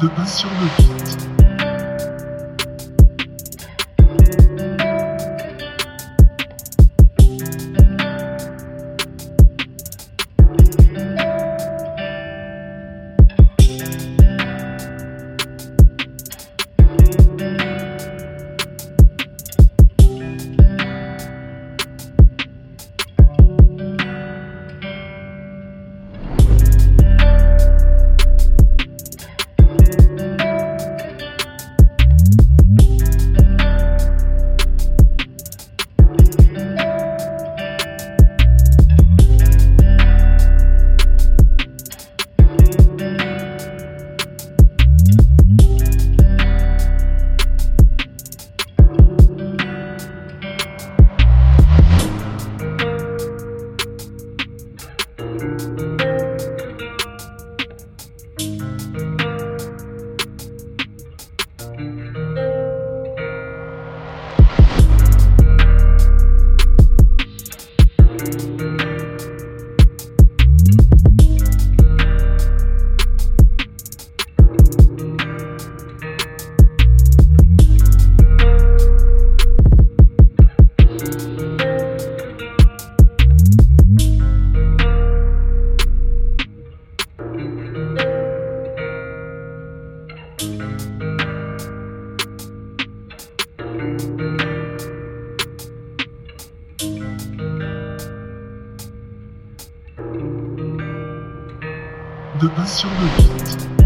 de pas sur le beat. De pas sur le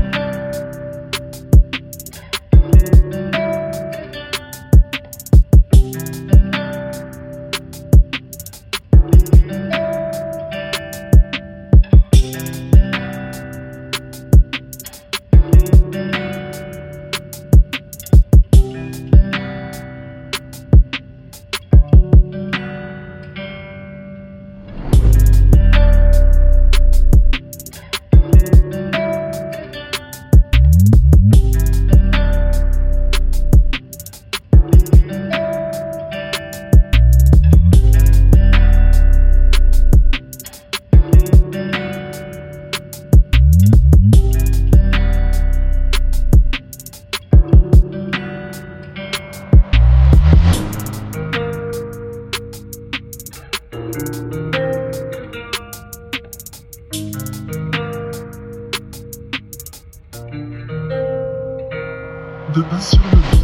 de pas sur le.